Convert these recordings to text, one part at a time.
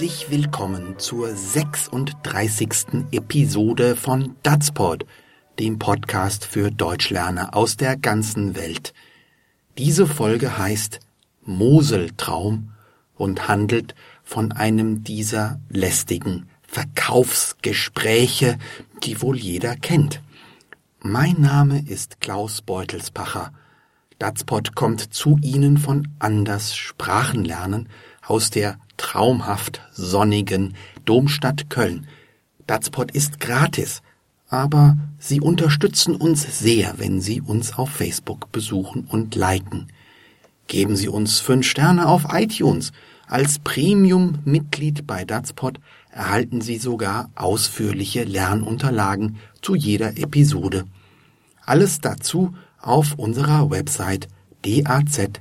Herzlich willkommen zur 36. Episode von Datsport, dem Podcast für Deutschlerner aus der ganzen Welt. Diese Folge heißt Moseltraum und handelt von einem dieser lästigen Verkaufsgespräche, die wohl jeder kennt. Mein Name ist Klaus Beutelspacher. Datspot kommt zu Ihnen von Anders Sprachenlernen aus der traumhaft sonnigen Domstadt Köln. Datspot ist gratis, aber Sie unterstützen uns sehr, wenn Sie uns auf Facebook besuchen und liken. Geben Sie uns fünf Sterne auf iTunes. Als Premium-Mitglied bei Datspot erhalten Sie sogar ausführliche Lernunterlagen zu jeder Episode. Alles dazu auf unserer Website dazpod.de.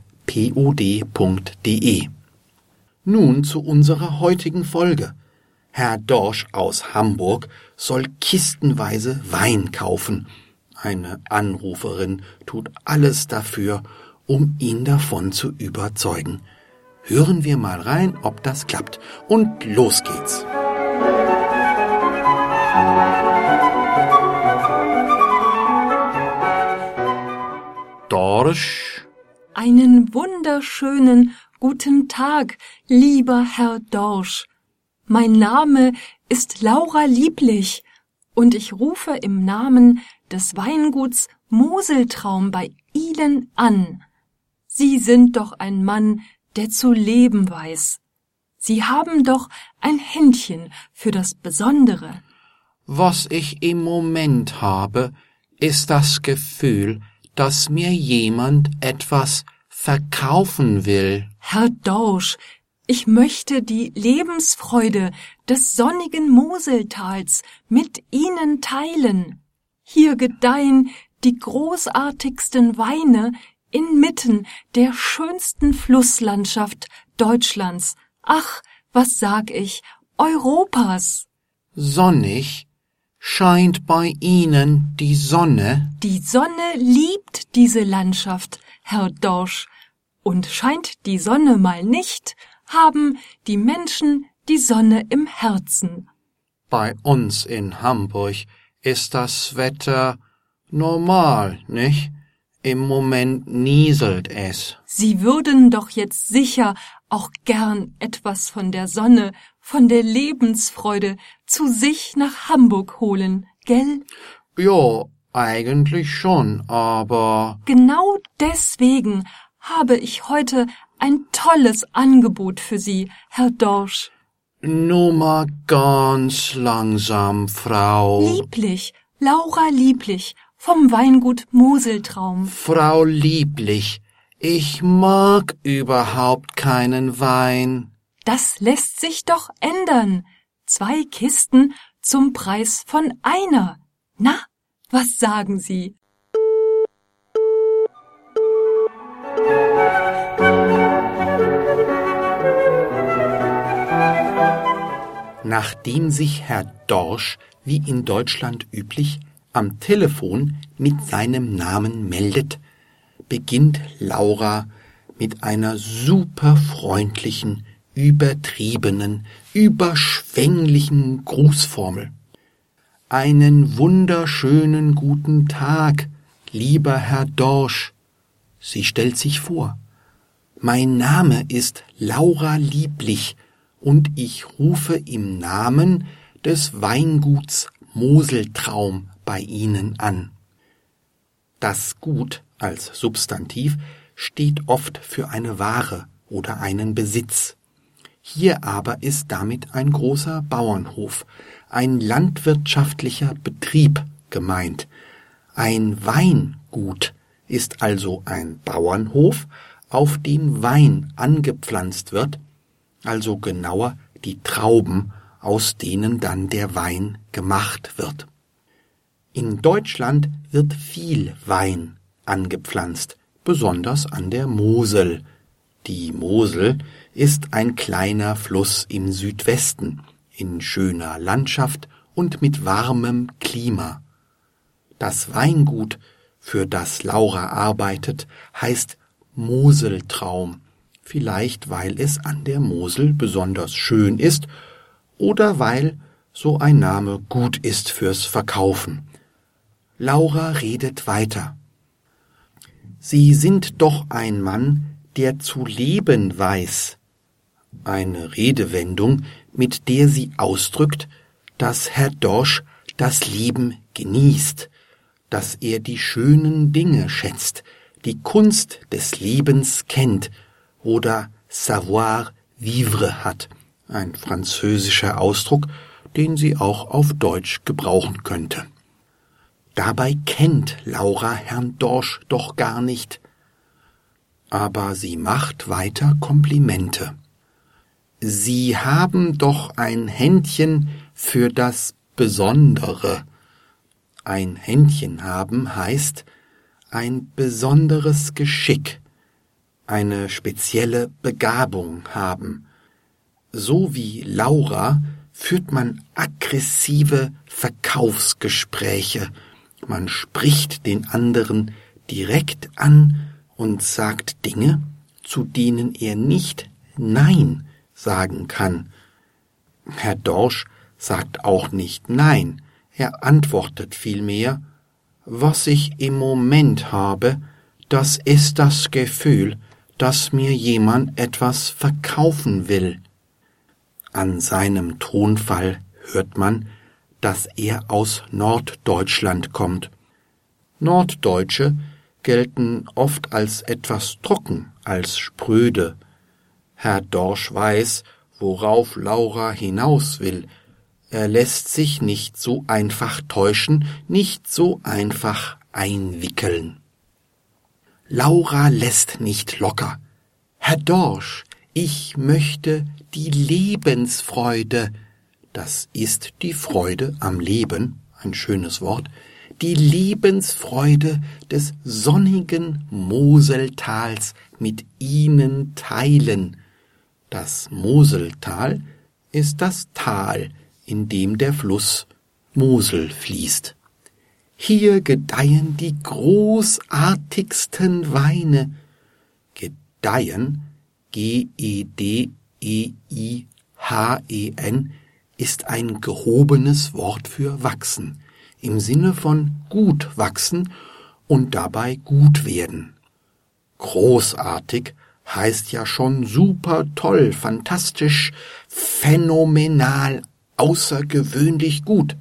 Nun zu unserer heutigen Folge. Herr Dorsch aus Hamburg soll kistenweise Wein kaufen. Eine Anruferin tut alles dafür, um ihn davon zu überzeugen. Hören wir mal rein, ob das klappt. Und los geht's. Dorsch. Einen wunderschönen guten Tag, lieber Herr Dorsch. Mein Name ist Laura Lieblich und ich rufe im Namen des Weinguts Moseltraum bei Ihnen an. Sie sind doch ein Mann, der zu leben weiß. Sie haben doch ein Händchen für das Besondere. Was ich im Moment habe, ist das Gefühl, dass mir jemand etwas verkaufen will. Herr Dorsch, ich möchte die Lebensfreude des sonnigen Moseltals mit Ihnen teilen. Hier gedeihen die großartigsten Weine inmitten der schönsten Flusslandschaft Deutschlands. Ach, was sag ich, Europas. Sonnig scheint bei Ihnen die Sonne? Die Sonne liebt diese Landschaft, Herr Dorsch. Und scheint die Sonne mal nicht, haben die Menschen die Sonne im Herzen. Bei uns in Hamburg ist das Wetter normal, nicht? Im Moment nieselt es. Sie würden doch jetzt sicher auch gern etwas von der Sonne, von der Lebensfreude zu sich nach Hamburg holen, gell? Ja, eigentlich schon, aber. Genau deswegen habe ich heute ein tolles Angebot für Sie, Herr Dorsch. Nur mal ganz langsam, Frau. Lieblich, Laura Lieblich, vom Weingut Moseltraum. Frau Lieblich, ich mag überhaupt keinen Wein. Das lässt sich doch ändern. Zwei Kisten zum Preis von einer. Na, was sagen Sie? Nachdem sich Herr Dorsch, wie in Deutschland üblich, am Telefon mit seinem Namen meldet, beginnt Laura mit einer superfreundlichen, übertriebenen, überschwänglichen Grußformel. Einen wunderschönen guten Tag, lieber Herr Dorsch. Sie stellt sich vor. Mein Name ist Laura Lieblich und ich rufe im Namen des Weinguts Moseltraum bei Ihnen an. Das Gut als Substantiv steht oft für eine Ware oder einen Besitz. Hier aber ist damit ein großer Bauernhof, ein landwirtschaftlicher Betrieb gemeint. Ein Weingut ist also ein Bauernhof, auf dem Wein angepflanzt wird, also genauer die Trauben, aus denen dann der Wein gemacht wird. In Deutschland wird viel Wein angepflanzt, besonders an der Mosel. Die Mosel ist ein kleiner Fluss im Südwesten, in schöner Landschaft und mit warmem Klima. Das Weingut, für das Laura arbeitet, heißt Moseltraum vielleicht weil es an der Mosel besonders schön ist oder weil so ein Name gut ist fürs Verkaufen. Laura redet weiter. Sie sind doch ein Mann, der zu leben weiß. Eine Redewendung, mit der sie ausdrückt, dass Herr Dorsch das Leben genießt, dass er die schönen Dinge schätzt, die Kunst des Lebens kennt oder savoir vivre hat, ein französischer Ausdruck, den sie auch auf Deutsch gebrauchen könnte. Dabei kennt Laura Herrn Dorsch doch gar nicht. Aber sie macht weiter Komplimente. Sie haben doch ein Händchen für das Besondere. Ein Händchen haben heißt ein besonderes Geschick, eine spezielle Begabung haben. So wie Laura führt man aggressive Verkaufsgespräche, man spricht den anderen direkt an und sagt Dinge, zu denen er nicht Nein sagen kann. Herr Dorsch sagt auch nicht Nein, er antwortet vielmehr, was ich im Moment habe, das ist das Gefühl, dass mir jemand etwas verkaufen will. An seinem Tonfall hört man, dass er aus Norddeutschland kommt. Norddeutsche gelten oft als etwas trocken, als spröde. Herr Dorsch weiß, worauf Laura hinaus will. Er lässt sich nicht so einfach täuschen, nicht so einfach einwickeln. Laura lässt nicht locker. Herr Dorsch, ich möchte die Lebensfreude, das ist die Freude am Leben, ein schönes Wort, die Lebensfreude des sonnigen Moseltals mit ihnen teilen. Das Moseltal ist das Tal, in dem der Fluss Mosel fließt. Hier gedeihen die großartigsten Weine. Gedeihen, G-E-D-E-I-H-E-N, ist ein gehobenes Wort für wachsen, im Sinne von gut wachsen und dabei gut werden. Großartig heißt ja schon super toll, fantastisch, phänomenal, außergewöhnlich gut.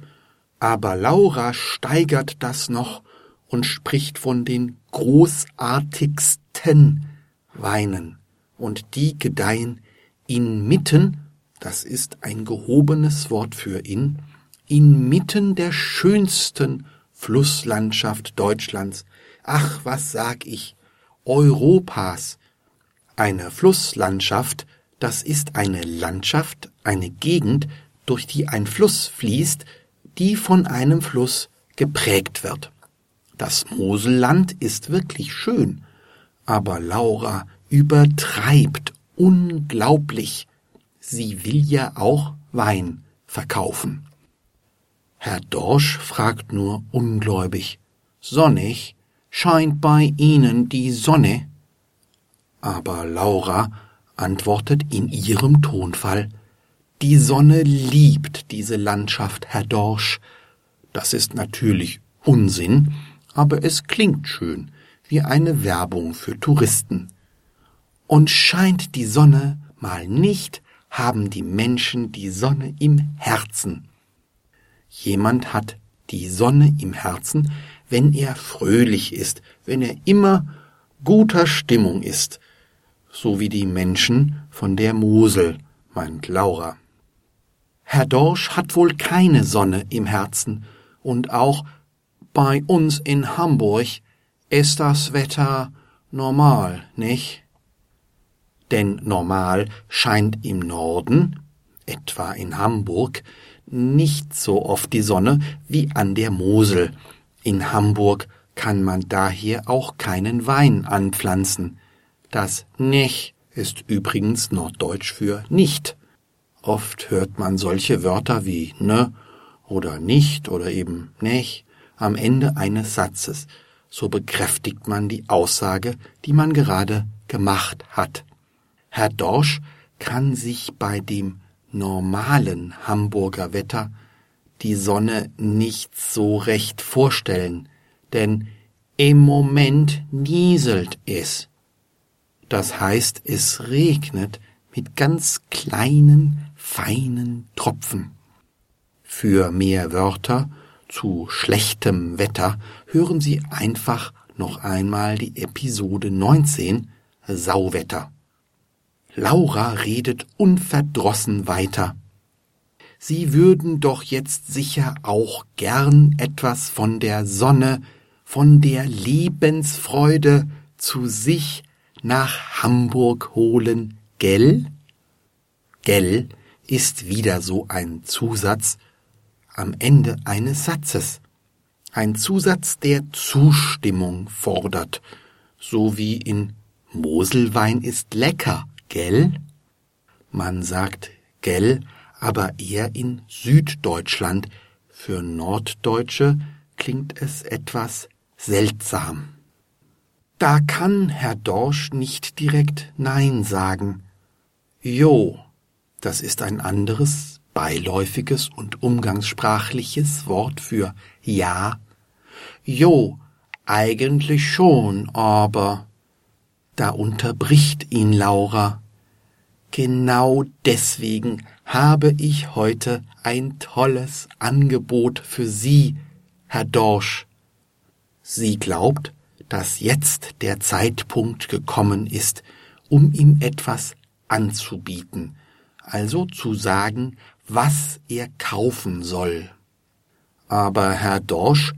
Aber Laura steigert das noch und spricht von den großartigsten Weinen. Und die gedeihen inmitten das ist ein gehobenes Wort für in, inmitten der schönsten Flusslandschaft Deutschlands, ach, was sag ich, Europas. Eine Flusslandschaft, das ist eine Landschaft, eine Gegend, durch die ein Fluss fließt, die von einem Fluss geprägt wird. Das Moselland ist wirklich schön, aber Laura übertreibt unglaublich sie will ja auch Wein verkaufen. Herr Dorsch fragt nur ungläubig, Sonnig, scheint bei Ihnen die Sonne? Aber Laura antwortet in ihrem Tonfall, die Sonne liebt diese Landschaft, Herr Dorsch. Das ist natürlich Unsinn, aber es klingt schön, wie eine Werbung für Touristen. Und scheint die Sonne mal nicht, haben die Menschen die Sonne im Herzen. Jemand hat die Sonne im Herzen, wenn er fröhlich ist, wenn er immer guter Stimmung ist, so wie die Menschen von der Mosel, meint Laura. Herr Dorsch hat wohl keine Sonne im Herzen, und auch bei uns in Hamburg ist das Wetter normal, nicht? denn normal scheint im Norden, etwa in Hamburg, nicht so oft die Sonne wie an der Mosel. In Hamburg kann man daher auch keinen Wein anpflanzen. Das nech ist übrigens norddeutsch für nicht. Oft hört man solche Wörter wie ne oder nicht oder eben nech am Ende eines Satzes. So bekräftigt man die Aussage, die man gerade gemacht hat. Herr Dorsch kann sich bei dem normalen Hamburger Wetter die Sonne nicht so recht vorstellen, denn im Moment nieselt es. Das heißt, es regnet mit ganz kleinen, feinen Tropfen. Für mehr Wörter zu schlechtem Wetter hören Sie einfach noch einmal die Episode 19 Sauwetter. Laura redet unverdrossen weiter. Sie würden doch jetzt sicher auch gern etwas von der Sonne, von der Lebensfreude zu sich nach Hamburg holen, gell? Gell ist wieder so ein Zusatz am Ende eines Satzes. Ein Zusatz, der Zustimmung fordert, so wie in Moselwein ist lecker, gell? Man sagt gell, aber eher in Süddeutschland. Für Norddeutsche klingt es etwas seltsam. Da kann Herr Dorsch nicht direkt Nein sagen. Jo, das ist ein anderes, beiläufiges und umgangssprachliches Wort für Ja. Jo, eigentlich schon, aber da unterbricht ihn Laura. Genau deswegen habe ich heute ein tolles Angebot für Sie, Herr Dorsch. Sie glaubt, dass jetzt der Zeitpunkt gekommen ist, um ihm etwas anzubieten, also zu sagen, was er kaufen soll. Aber Herr Dorsch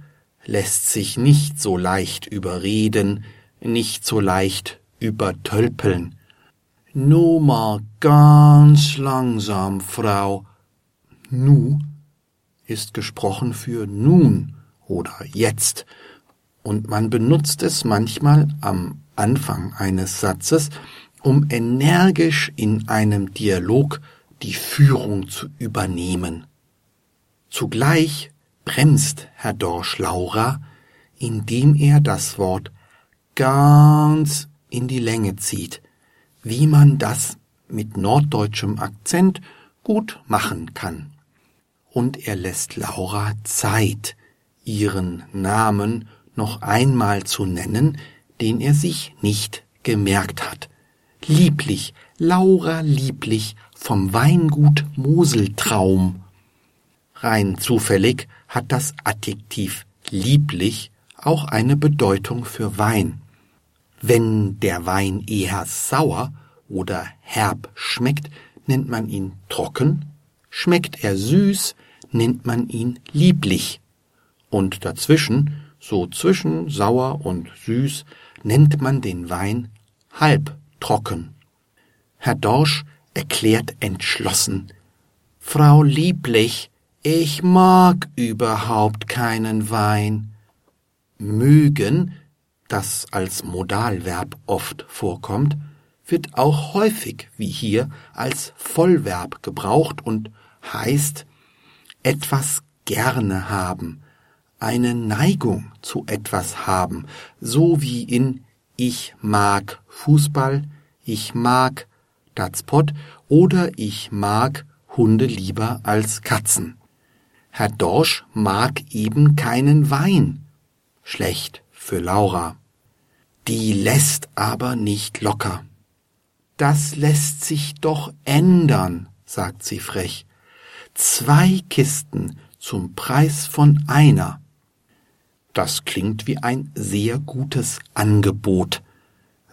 lässt sich nicht so leicht überreden, nicht so leicht übertölpeln. Nu mal ganz langsam, Frau. Nu ist gesprochen für nun oder jetzt, und man benutzt es manchmal am Anfang eines Satzes, um energisch in einem Dialog die Führung zu übernehmen. Zugleich bremst Herr Dorsch Laura, indem er das Wort ganz in die Länge zieht, wie man das mit norddeutschem Akzent gut machen kann. Und er lässt Laura Zeit, ihren Namen noch einmal zu nennen, den er sich nicht gemerkt hat. Lieblich, Laura lieblich vom Weingut Moseltraum. Rein zufällig hat das Adjektiv lieblich auch eine Bedeutung für Wein. Wenn der Wein eher sauer oder herb schmeckt, nennt man ihn trocken, schmeckt er süß, nennt man ihn lieblich. Und dazwischen, so zwischen sauer und süß, nennt man den Wein halb trocken. Herr Dorsch erklärt entschlossen, Frau Lieblich, ich mag überhaupt keinen Wein. Mögen das als Modalverb oft vorkommt, wird auch häufig wie hier als Vollverb gebraucht und heißt etwas gerne haben, eine Neigung zu etwas haben, so wie in ich mag Fußball, ich mag Datspot oder ich mag Hunde lieber als Katzen. Herr Dorsch mag eben keinen Wein. Schlecht für Laura. Die lässt aber nicht locker. Das lässt sich doch ändern, sagt sie frech. Zwei Kisten zum Preis von einer. Das klingt wie ein sehr gutes Angebot.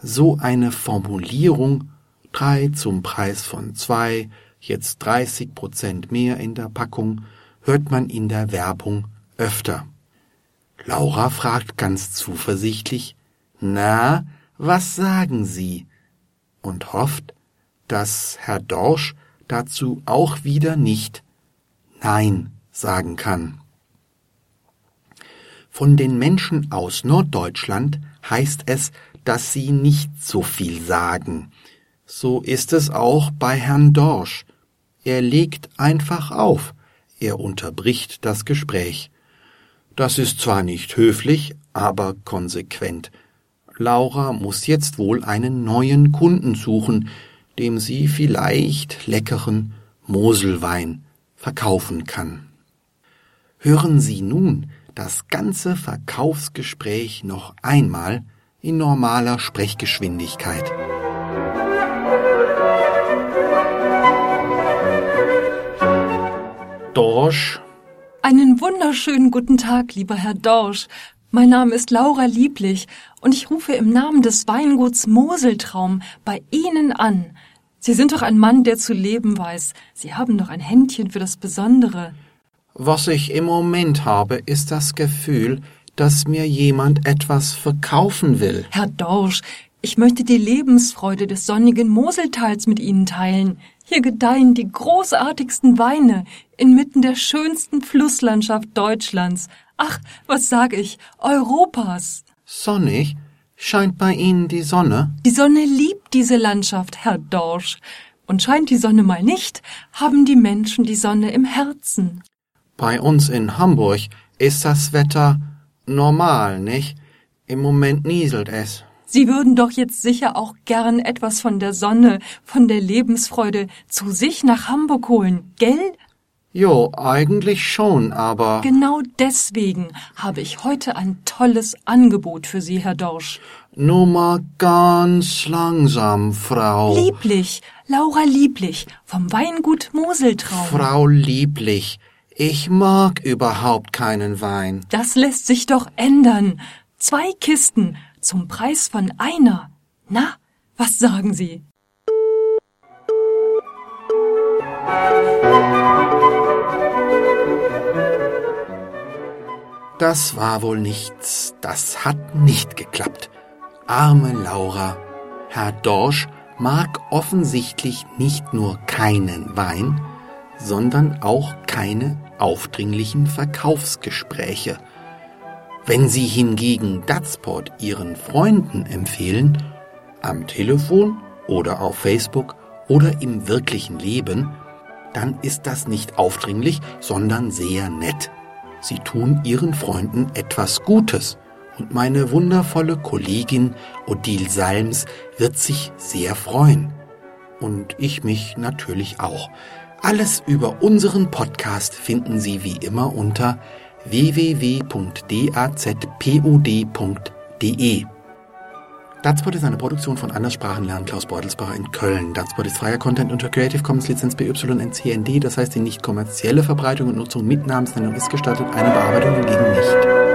So eine Formulierung, drei zum Preis von zwei, jetzt 30 Prozent mehr in der Packung, hört man in der Werbung öfter. Laura fragt ganz zuversichtlich, na, was sagen Sie? und hofft, dass Herr Dorsch dazu auch wieder nicht Nein sagen kann. Von den Menschen aus Norddeutschland heißt es, dass sie nicht so viel sagen. So ist es auch bei Herrn Dorsch. Er legt einfach auf, er unterbricht das Gespräch. Das ist zwar nicht höflich, aber konsequent. Laura muss jetzt wohl einen neuen Kunden suchen, dem sie vielleicht leckeren Moselwein verkaufen kann. Hören Sie nun das ganze Verkaufsgespräch noch einmal in normaler Sprechgeschwindigkeit. Dorsch. Einen wunderschönen guten Tag, lieber Herr Dorsch. Mein Name ist Laura Lieblich und ich rufe im Namen des Weinguts Moseltraum bei Ihnen an. Sie sind doch ein Mann, der zu leben weiß. Sie haben doch ein Händchen für das Besondere. Was ich im Moment habe, ist das Gefühl, dass mir jemand etwas verkaufen will. Herr Dorsch, ich möchte die Lebensfreude des sonnigen Moseltals mit Ihnen teilen. Hier gedeihen die großartigsten Weine inmitten der schönsten Flusslandschaft Deutschlands. Ach, was sag ich, Europas. Sonnig? Scheint bei Ihnen die Sonne? Die Sonne liebt diese Landschaft, Herr Dorsch. Und scheint die Sonne mal nicht, haben die Menschen die Sonne im Herzen. Bei uns in Hamburg ist das Wetter normal, nicht? Im Moment nieselt es. Sie würden doch jetzt sicher auch gern etwas von der Sonne, von der Lebensfreude zu sich nach Hamburg holen, gell? Jo, eigentlich schon, aber. Genau deswegen habe ich heute ein tolles Angebot für Sie, Herr Dorsch. Nur mal ganz langsam, Frau. Lieblich, Laura Lieblich, vom Weingut Moseltraum. Frau Lieblich, ich mag überhaupt keinen Wein. Das lässt sich doch ändern. Zwei Kisten zum Preis von einer. Na, was sagen Sie? Das war wohl nichts. Das hat nicht geklappt. Arme Laura. Herr Dorsch mag offensichtlich nicht nur keinen Wein, sondern auch keine aufdringlichen Verkaufsgespräche. Wenn Sie hingegen Datsport Ihren Freunden empfehlen, am Telefon oder auf Facebook oder im wirklichen Leben, dann ist das nicht aufdringlich, sondern sehr nett. Sie tun Ihren Freunden etwas Gutes und meine wundervolle Kollegin Odile Salms wird sich sehr freuen. Und ich mich natürlich auch. Alles über unseren Podcast finden Sie wie immer unter www.dazpod.de. Datspot ist eine Produktion von Anderssprachenlernen Klaus Beutelsbacher in Köln. Datspot ist freier Content unter Creative Commons Lizenz BY-NC-ND, das heißt die nicht kommerzielle Verbreitung und Nutzung mit Namensnennung ist gestattet, eine Bearbeitung hingegen nicht.